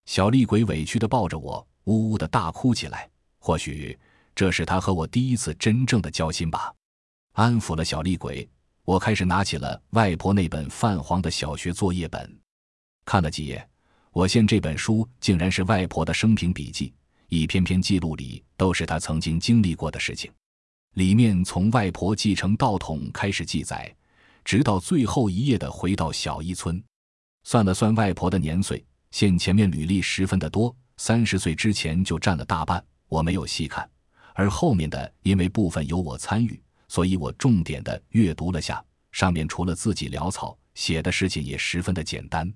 小厉鬼委屈地抱着我，呜呜地大哭起来。或许这是他和我第一次真正的交心吧。安抚了小厉鬼，我开始拿起了外婆那本泛黄的小学作业本。看了几页，我现这本书竟然是外婆的生平笔记，一篇篇记录里都是她曾经经历过的事情。里面从外婆继承道统开始记载，直到最后一页的回到小一村。算了算外婆的年岁，现前面履历十分的多，三十岁之前就占了大半。我没有细看，而后面的因为部分有我参与，所以我重点的阅读了下。上面除了自己潦草写的事情，也十分的简单。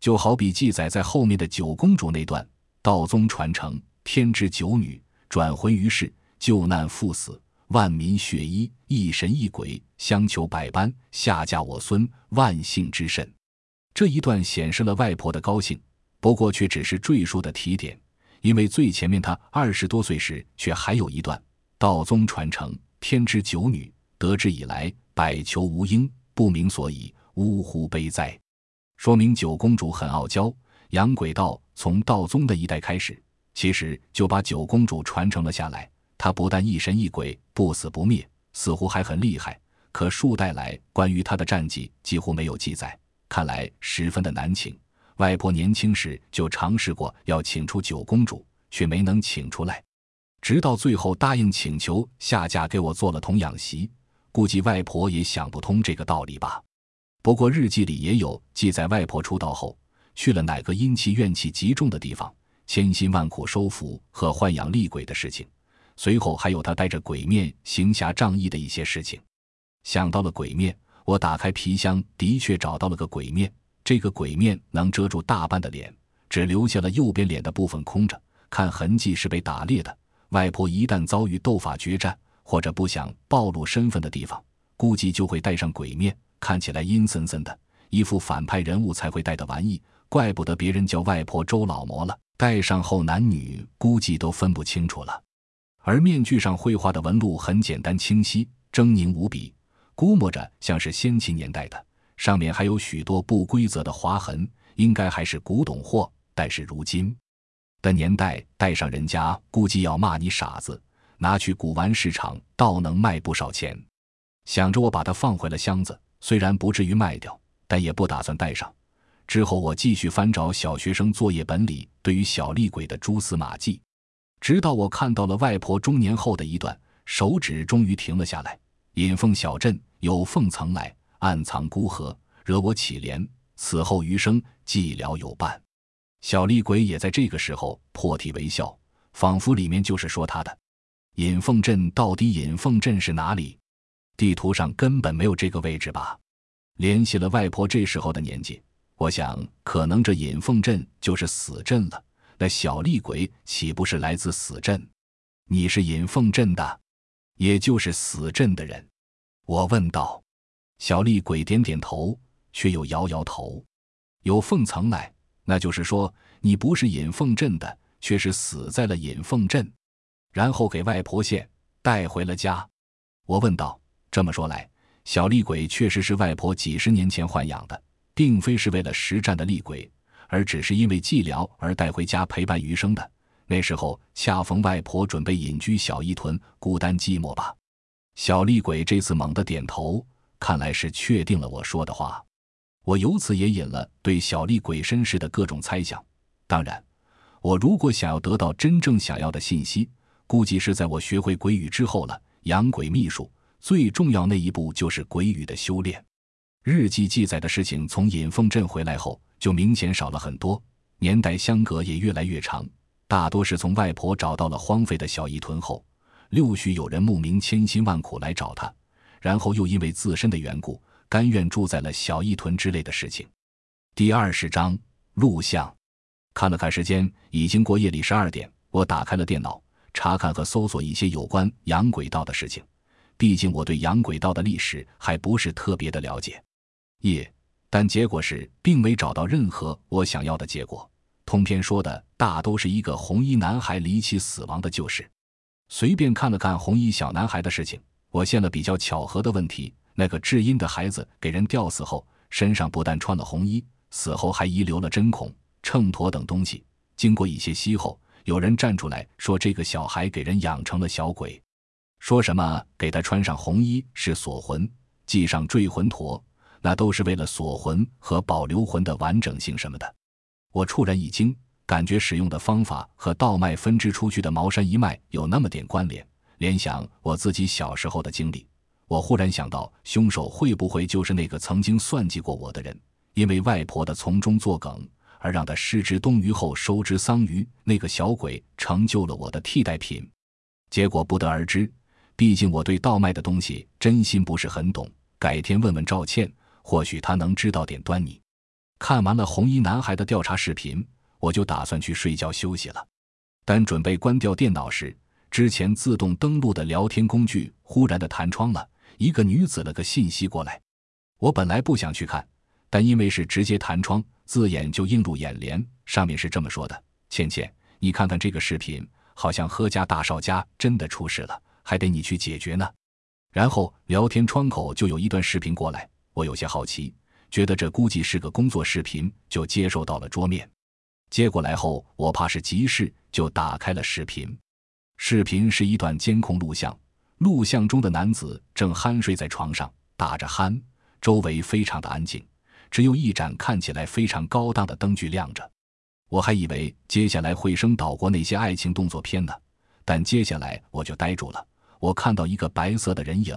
就好比记载在后面的九公主那段，道宗传承，天之九女转魂于世，救难赴死，万民血衣，一神一鬼相求百般，下嫁我孙，万幸之甚。这一段显示了外婆的高兴，不过却只是赘述的提点，因为最前面她二十多岁时却还有一段，道宗传承，天之九女得之以来，百求无应，不明所以，呜呼悲哉。说明九公主很傲娇，养鬼道从道宗的一代开始，其实就把九公主传承了下来。他不但一神一鬼，不死不灭，似乎还很厉害。可数代来关于他的战绩几乎没有记载，看来十分的难请。外婆年轻时就尝试过要请出九公主，却没能请出来，直到最后答应请求下嫁给我做了童养媳。估计外婆也想不通这个道理吧。不过日记里也有记载，外婆出道后去了哪个阴气怨气极重的地方，千辛万苦收服和豢养厉鬼的事情。随后还有他带着鬼面行侠仗义的一些事情。想到了鬼面，我打开皮箱，的确找到了个鬼面。这个鬼面能遮住大半的脸，只留下了右边脸的部分空着，看痕迹是被打裂的。外婆一旦遭遇斗法决战或者不想暴露身份的地方，估计就会戴上鬼面。看起来阴森森的，一副反派人物才会戴的玩意，怪不得别人叫外婆周老魔了。戴上后，男女估计都分不清楚了。而面具上绘画的纹路很简单清晰，狰狞无比，估摸着像是先秦年代的。上面还有许多不规则的划痕，应该还是古董货。但是如今的年代，带上人家估计要骂你傻子，拿去古玩市场倒能卖不少钱。想着，我把它放回了箱子。虽然不至于卖掉，但也不打算带上。之后我继续翻找小学生作业本里对于小厉鬼的蛛丝马迹，直到我看到了外婆中年后的一段，手指终于停了下来。引凤小镇有凤曾来，暗藏孤河，惹我乞怜。此后余生寂寥有伴。小厉鬼也在这个时候破涕为笑，仿佛里面就是说他的。引凤镇到底引凤镇是哪里？地图上根本没有这个位置吧？联系了外婆这时候的年纪，我想可能这引凤镇就是死镇了。那小厉鬼岂不是来自死镇？你是引凤镇的，也就是死镇的人？我问道。小厉鬼点点头，却又摇摇头。有凤曾来，那就是说你不是引凤镇的，却是死在了引凤镇，然后给外婆线带回了家。我问道。这么说来，小厉鬼确实是外婆几十年前豢养的，并非是为了实战的厉鬼，而只是因为寂寥而带回家陪伴余生的。那时候恰逢外婆准备隐居小一屯，孤单寂寞吧。小厉鬼这次猛地点头，看来是确定了我说的话。我由此也引了对小厉鬼身世的各种猜想。当然，我如果想要得到真正想要的信息，估计是在我学会鬼语之后了。养鬼秘术。最重要那一步就是鬼语的修炼。日记记载的事情从尹凤镇回来后就明显少了很多，年代相隔也越来越长，大多是从外婆找到了荒废的小义屯后，陆续有人慕名千辛万苦来找她，然后又因为自身的缘故，甘愿住在了小义屯之类的事情。第二十章录像，看了看时间，已经过夜里十二点，我打开了电脑，查看和搜索一些有关洋轨道的事情，毕竟我对洋轨道的历史还不是特别的了解。夜，但结果是并没找到任何我想要的结果。通篇说的大都是一个红衣男孩离奇死亡的旧事。随便看了看红衣小男孩的事情，我现了比较巧合的问题：那个至阴的孩子给人吊死后，身上不但穿了红衣，死后还遗留了针孔、秤砣等东西。经过一些息后，有人站出来说，这个小孩给人养成了小鬼，说什么给他穿上红衣是锁魂，系上坠魂砣。那都是为了锁魂和保留魂的完整性什么的。我触然一惊，感觉使用的方法和道脉分支出去的茅山一脉有那么点关联。联想我自己小时候的经历，我忽然想到，凶手会不会就是那个曾经算计过我的人？因为外婆的从中作梗，而让他失之东隅后收之桑榆，那个小鬼成就了我的替代品。结果不得而知，毕竟我对道脉的东西真心不是很懂。改天问问赵倩。或许他能知道点端倪。看完了红衣男孩的调查视频，我就打算去睡觉休息了。但准备关掉电脑时，之前自动登录的聊天工具忽然的弹窗了，一个女子了个信息过来。我本来不想去看，但因为是直接弹窗，字眼就映入眼帘。上面是这么说的：“倩倩，你看看这个视频，好像何家大少家真的出事了，还得你去解决呢。”然后聊天窗口就有一段视频过来。我有些好奇，觉得这估计是个工作视频，就接收到了桌面。接过来后，我怕是急事，就打开了视频。视频是一段监控录像，录像中的男子正酣睡在床上，打着鼾，周围非常的安静，只有一盏看起来非常高档的灯具亮着。我还以为接下来会升岛国那些爱情动作片呢，但接下来我就呆住了。我看到一个白色的人影。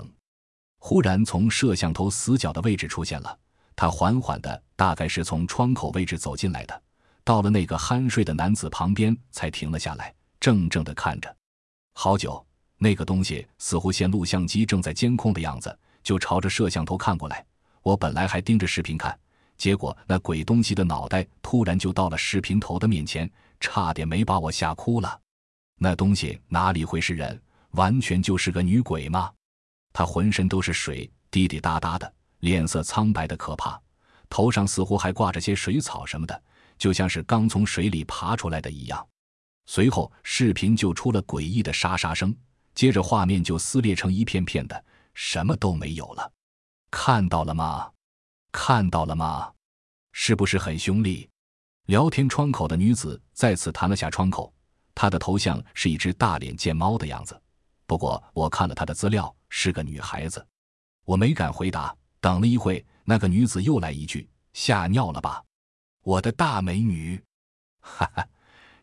忽然从摄像头死角的位置出现了，他缓缓的，大概是从窗口位置走进来的，到了那个酣睡的男子旁边才停了下来，怔怔的看着，好久，那个东西似乎见录像机正在监控的样子，就朝着摄像头看过来。我本来还盯着视频看，结果那鬼东西的脑袋突然就到了视频头的面前，差点没把我吓哭了。那东西哪里会是人，完全就是个女鬼嘛！他浑身都是水，滴滴答答的，脸色苍白的可怕，头上似乎还挂着些水草什么的，就像是刚从水里爬出来的一样。随后，视频就出了诡异的沙沙声，接着画面就撕裂成一片片的，什么都没有了。看到了吗？看到了吗？是不是很凶厉？聊天窗口的女子再次弹了下窗口，她的头像是一只大脸贱猫的样子。不过我看了她的资料。是个女孩子，我没敢回答。等了一会，那个女子又来一句：“吓尿了吧，我的大美女！” [LAUGHS] 哈哈，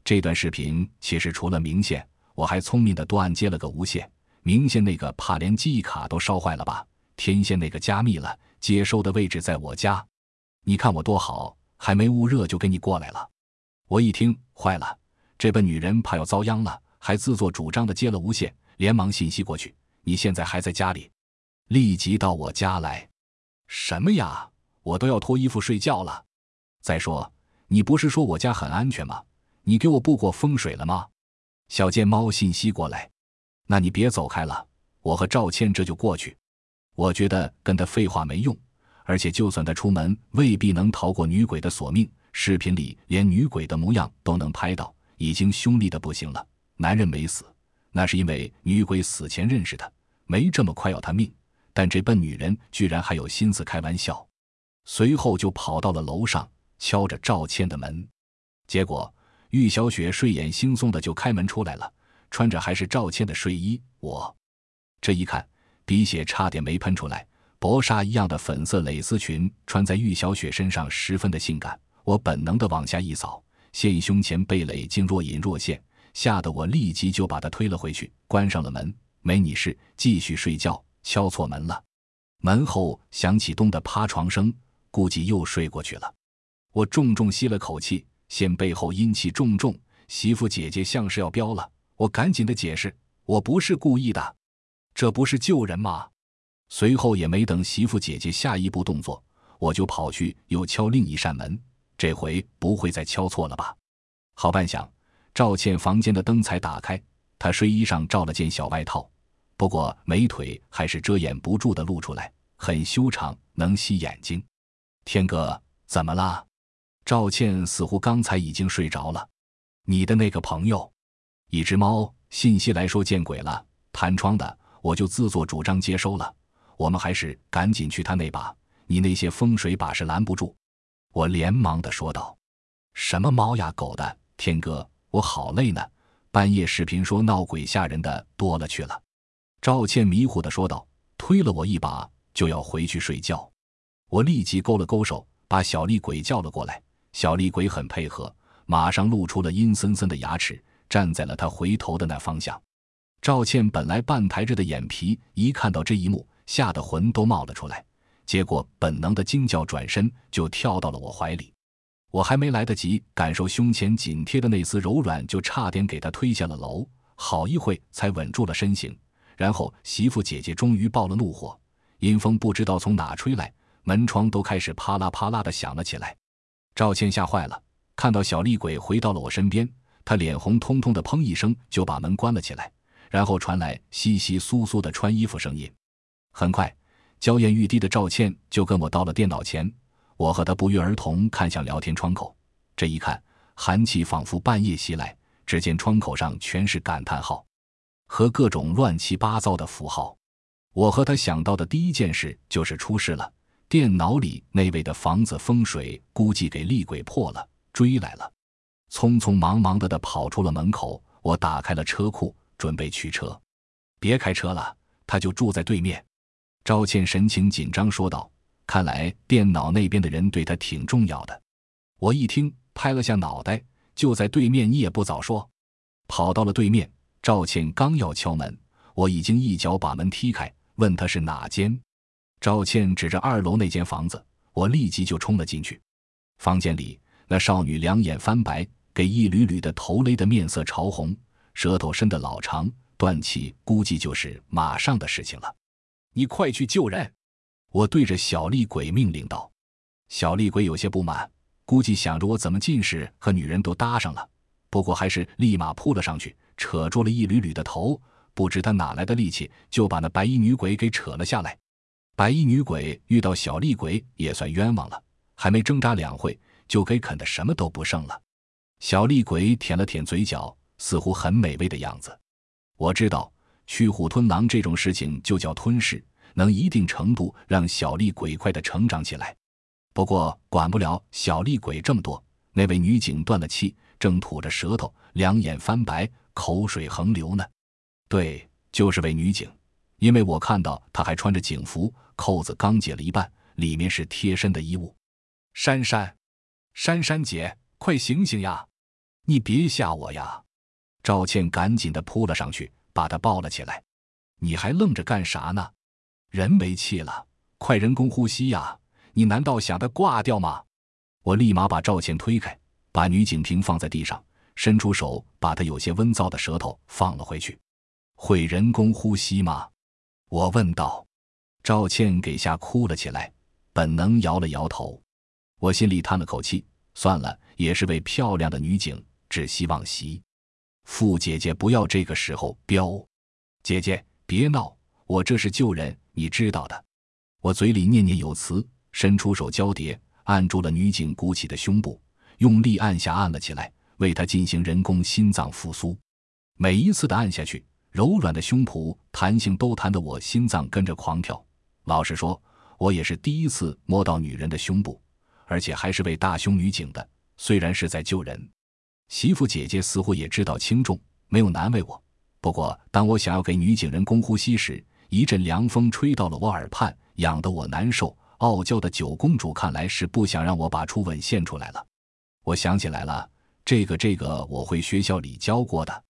这段视频其实除了明线，我还聪明的多按接了个无线。明线那个怕连记忆卡都烧坏了吧？天线那个加密了，接收的位置在我家。你看我多好，还没捂热就给你过来了。我一听坏了，这笨女人怕要遭殃了，还自作主张的接了无线，连忙信息过去。你现在还在家里，立即到我家来。什么呀？我都要脱衣服睡觉了。再说，你不是说我家很安全吗？你给我布过风水了吗？小贱猫信息过来，那你别走开了，我和赵倩这就过去。我觉得跟他废话没用，而且就算他出门，未必能逃过女鬼的索命。视频里连女鬼的模样都能拍到，已经凶厉的不行了。男人没死。那是因为女鬼死前认识他，没这么快要他命。但这笨女人居然还有心思开玩笑，随后就跑到了楼上，敲着赵倩的门。结果玉小雪睡眼惺忪的就开门出来了，穿着还是赵倩的睡衣。我这一看，鼻血差点没喷出来。薄纱一样的粉色蕾丝裙穿在玉小雪身上十分的性感。我本能的往下一扫，现胸前蓓蕾竟若隐若现。吓得我立即就把他推了回去，关上了门，没你事，继续睡觉。敲错门了，门后响起咚的趴床声，估计又睡过去了。我重重吸了口气，现背后阴气重重，媳妇姐姐像是要飙了。我赶紧的解释：“我不是故意的，这不是救人吗？”随后也没等媳妇姐姐下一步动作，我就跑去又敲另一扇门。这回不会再敲错了吧？好半晌，赵倩房间的灯才打开，她睡衣上罩了件小外套，不过美腿还是遮掩不住的露出来，很修长，能吸眼睛。天哥，怎么了？赵倩似乎刚才已经睡着了。你的那个朋友，一只猫，信息来说见鬼了，弹窗的，我就自作主张接收了。我们还是赶紧去他那把，你那些风水把是拦不住。我连忙的说道：“什么猫呀狗的，天哥，我好累呢。半夜视频说闹鬼吓人的多了去了。”赵倩迷糊的说道，推了我一把，就要回去睡觉。我立即勾了勾手，把小厉鬼叫了过来。小厉鬼很配合，马上露出了阴森森的牙齿，站在了他回头的那方向。赵倩本来半抬着的眼皮，一看到这一幕，吓得魂都冒了出来，结果本能的惊叫，转身就跳到了我怀里。我还没来得及感受胸前紧贴的那丝柔软，就差点给他推下了楼。好一会才稳住了身形，然后媳妇姐姐终于爆了怒火，阴风不知道从哪吹来，门窗都开始啪啦啪啦的响了起来。赵倩吓坏了，看到小厉鬼回到了我身边，她脸红彤彤的，砰一声就把门关了起来，然后传来窸窸窣窣的穿衣服声音。很快，娇艳欲滴的赵倩就跟我到了电脑前，我和他不约而同看向聊天窗口。这一看，寒气仿佛半夜袭来，只见窗口上全是感叹号和各种乱七八糟的符号。我和他想到的第一件事就是出事了。电脑里那位的房子风水估计给厉鬼破了，追来了。匆匆忙忙的的跑出了门口，我打开了车库，准备取车。别开车了，他就住在对面。赵倩神情紧张说道：“看来电脑那边的人对他挺重要的。”我一听，拍了下脑袋：“就在对面，你也不早说。”跑到了对面，赵倩刚要敲门，我已经一脚把门踢开，问他是哪间。赵倩指着二楼那间房子，我立即就冲了进去。房间里，那少女两眼翻白，给一缕缕的头勒得面色潮红，舌头伸得老长，断气，估计就是马上的事情了。你快去救人！我对着小厉鬼命令道。小厉鬼有些不满，估计想着我怎么近视和女人都搭上了，不过还是立马扑了上去，扯住了一缕缕的头，不知他哪来的力气，就把那白衣女鬼给扯了下来。白衣女鬼遇到小厉鬼也算冤枉了，还没挣扎两会，就给啃得什么都不剩了。小厉鬼舔了舔嘴角，似乎很美味的样子。我知道去虎吞狼这种事情就叫吞噬，能一定程度让小厉鬼快的成长起来。不过管不了小厉鬼这么多，那位女警断了气，正吐着舌头，两眼翻白，口水横流呢。对，就是位女警。因为我看到她还穿着警服，扣子刚解了一半，里面是贴身的衣物。珊珊，珊珊姐，快醒醒呀！你别吓我呀！赵倩赶紧的扑了上去，把她抱了起来。你还愣着干啥呢？人没气了，快人工呼吸呀！你难道想他挂掉吗？我立马把赵倩推开，把女警瓶放在地上，伸出手把她有些温燥的舌头放了回去。会人工呼吸吗？我问道，赵倩给吓哭了起来，本能摇了摇头。我心里叹了口气，算了，也是位漂亮的女警，只希望媳妇姐姐不要这个时候飙。姐姐别闹，我这是救人，你知道的。我嘴里念念有词，伸出手交叠，按住了女警鼓起的胸部，用力按下按了起来，为她进行人工心脏复苏。每一次的按下去。柔软的胸脯，弹性都弹得我心脏跟着狂跳。老实说，我也是第一次摸到女人的胸部，而且还是位大胸女警的。虽然是在救人，媳妇姐姐似乎也知道轻重，没有难为我。不过，当我想要给女警人工呼吸时，一阵凉风吹到了我耳畔，痒得我难受。傲娇的九公主看来是不想让我把初吻献出来了。我想起来了，这个这个，我会学校里教过的。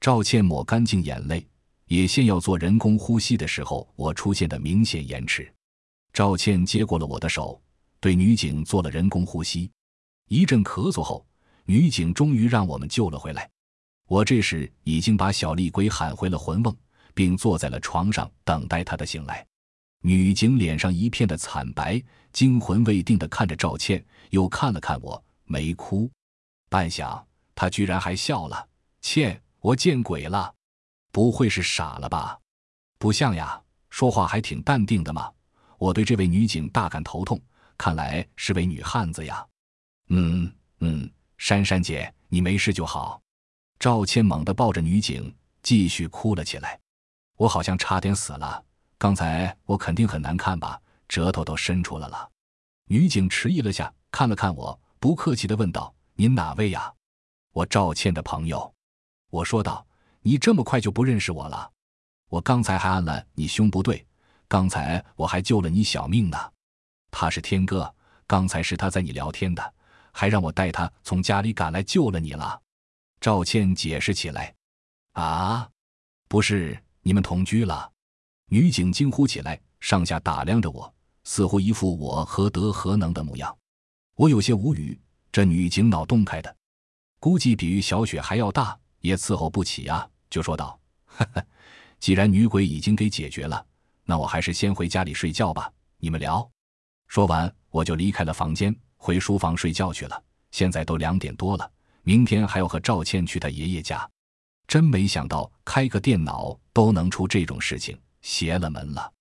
赵倩抹干净眼泪，也先要做人工呼吸的时候，我出现的明显延迟。赵倩接过了我的手，对女警做了人工呼吸。一阵咳嗽后，女警终于让我们救了回来。我这时已经把小丽鬼喊回了魂瓮，并坐在了床上等待他的醒来。女警脸上一片的惨白，惊魂未定的看着赵倩，又看了看我，没哭。半晌，她居然还笑了。倩，我见鬼了，不会是傻了吧？不像呀，说话还挺淡定的嘛。我对这位女警大感头痛，看来是位女汉子呀。嗯嗯，珊珊姐，你没事就好。赵倩猛地抱着女警，继续哭了起来。我好像差点死了。刚才我肯定很难看吧，舌头都伸出来了。女警迟疑了下，看了看我，不客气地问道：“您哪位呀？”“我赵倩的朋友。”我说道。“你这么快就不认识我了？我刚才还按了你胸不对，刚才我还救了你小命呢。他是天哥，刚才是他在你聊天的，还让我带他从家里赶来救了你了。”赵倩解释起来。“啊，不是，你们同居了？”女警惊呼起来，上下打量着我，似乎一副我何德何能的模样。我有些无语，这女警脑洞开的，估计比喻小雪还要大，也伺候不起啊！就说道：“呵呵，既然女鬼已经给解决了，那我还是先回家里睡觉吧。你们聊。”说完，我就离开了房间，回书房睡觉去了。现在都两点多了，明天还要和赵倩去她爷爷家。真没想到，开个电脑都能出这种事情。邪了门了。